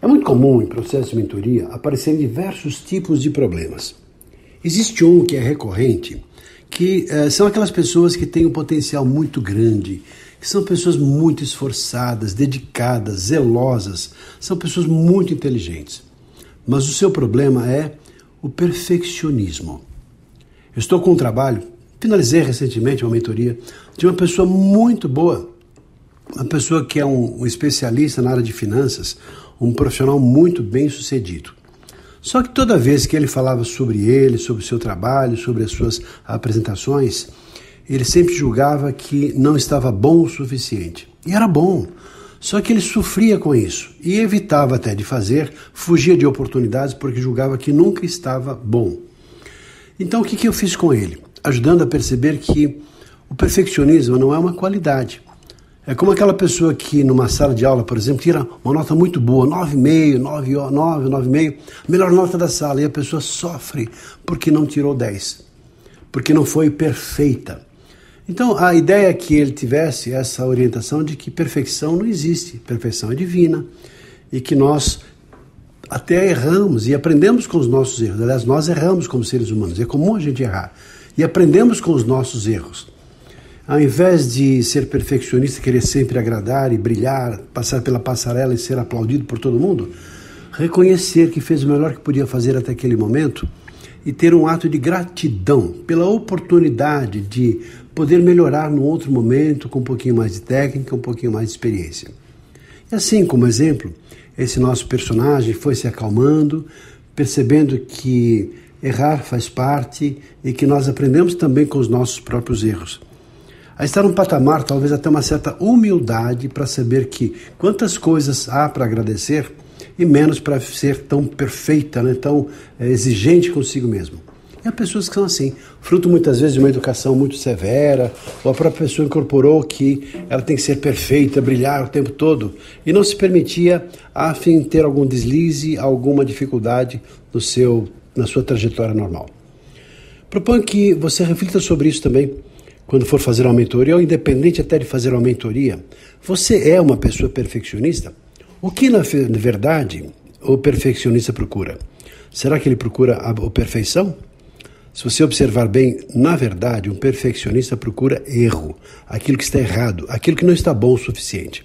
É muito comum em processos de mentoria aparecerem diversos tipos de problemas. Existe um que é recorrente, que eh, são aquelas pessoas que têm um potencial muito grande, que são pessoas muito esforçadas, dedicadas, zelosas, são pessoas muito inteligentes. Mas o seu problema é o perfeccionismo. Eu estou com um trabalho, finalizei recentemente uma mentoria de uma pessoa muito boa, uma pessoa que é um, um especialista na área de finanças, um profissional muito bem sucedido. Só que toda vez que ele falava sobre ele, sobre o seu trabalho, sobre as suas apresentações, ele sempre julgava que não estava bom o suficiente. E era bom. Só que ele sofria com isso e evitava até de fazer, fugia de oportunidades porque julgava que nunca estava bom. Então o que, que eu fiz com ele? Ajudando a perceber que o perfeccionismo não é uma qualidade, é como aquela pessoa que numa sala de aula, por exemplo, tira uma nota muito boa, 9,5, 9, 9, 9,5, melhor nota da sala, e a pessoa sofre porque não tirou 10, porque não foi perfeita. Então, a ideia é que ele tivesse essa orientação de que perfeição não existe, perfeição é divina, e que nós até erramos e aprendemos com os nossos erros. Aliás, nós erramos como seres humanos, é comum a gente errar, e aprendemos com os nossos erros. Ao invés de ser perfeccionista, querer sempre agradar e brilhar, passar pela passarela e ser aplaudido por todo mundo, reconhecer que fez o melhor que podia fazer até aquele momento e ter um ato de gratidão pela oportunidade de poder melhorar num outro momento com um pouquinho mais de técnica, um pouquinho mais de experiência. E assim, como exemplo, esse nosso personagem foi se acalmando, percebendo que errar faz parte e que nós aprendemos também com os nossos próprios erros a estar num patamar, talvez até uma certa humildade para saber que quantas coisas há para agradecer e menos para ser tão perfeita, né, tão é, exigente consigo mesmo. E há pessoas que são assim, fruto muitas vezes de uma educação muito severa, ou a própria pessoa incorporou que ela tem que ser perfeita, brilhar o tempo todo, e não se permitia, a fim ter algum deslize, alguma dificuldade no seu, na sua trajetória normal. Proponho que você reflita sobre isso também quando for fazer uma mentoria, ou independente até de fazer uma mentoria, você é uma pessoa perfeccionista? O que na verdade o perfeccionista procura? Será que ele procura a perfeição? Se você observar bem, na verdade, um perfeccionista procura erro, aquilo que está errado, aquilo que não está bom o suficiente.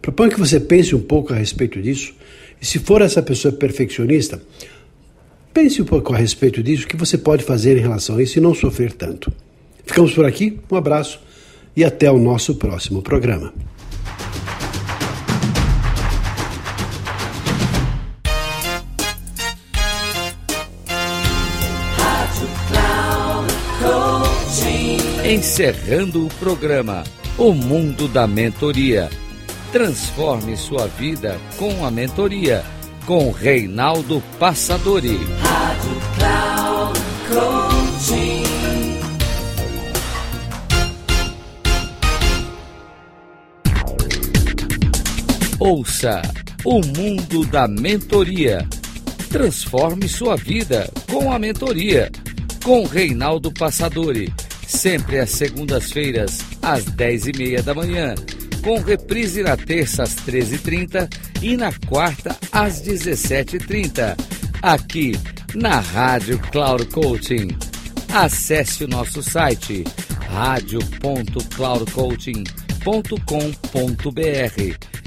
Proponho que você pense um pouco a respeito disso, e se for essa pessoa perfeccionista, pense um pouco a respeito disso, o que você pode fazer em relação a isso e não sofrer tanto. Ficamos por aqui, um abraço e até o nosso próximo programa. Encerrando o programa O Mundo da Mentoria. Transforme sua vida com a mentoria com Reinaldo Passadori. Rádio Cloud. Ouça o mundo da mentoria. Transforme sua vida com a mentoria. Com Reinaldo Passadori. Sempre às segundas-feiras, às dez e meia da manhã. Com reprise na terça às 13h30 e na quarta às 17h30. Aqui na Rádio Cloud Coaching. Acesse o nosso site radio.cloudcoaching.com.br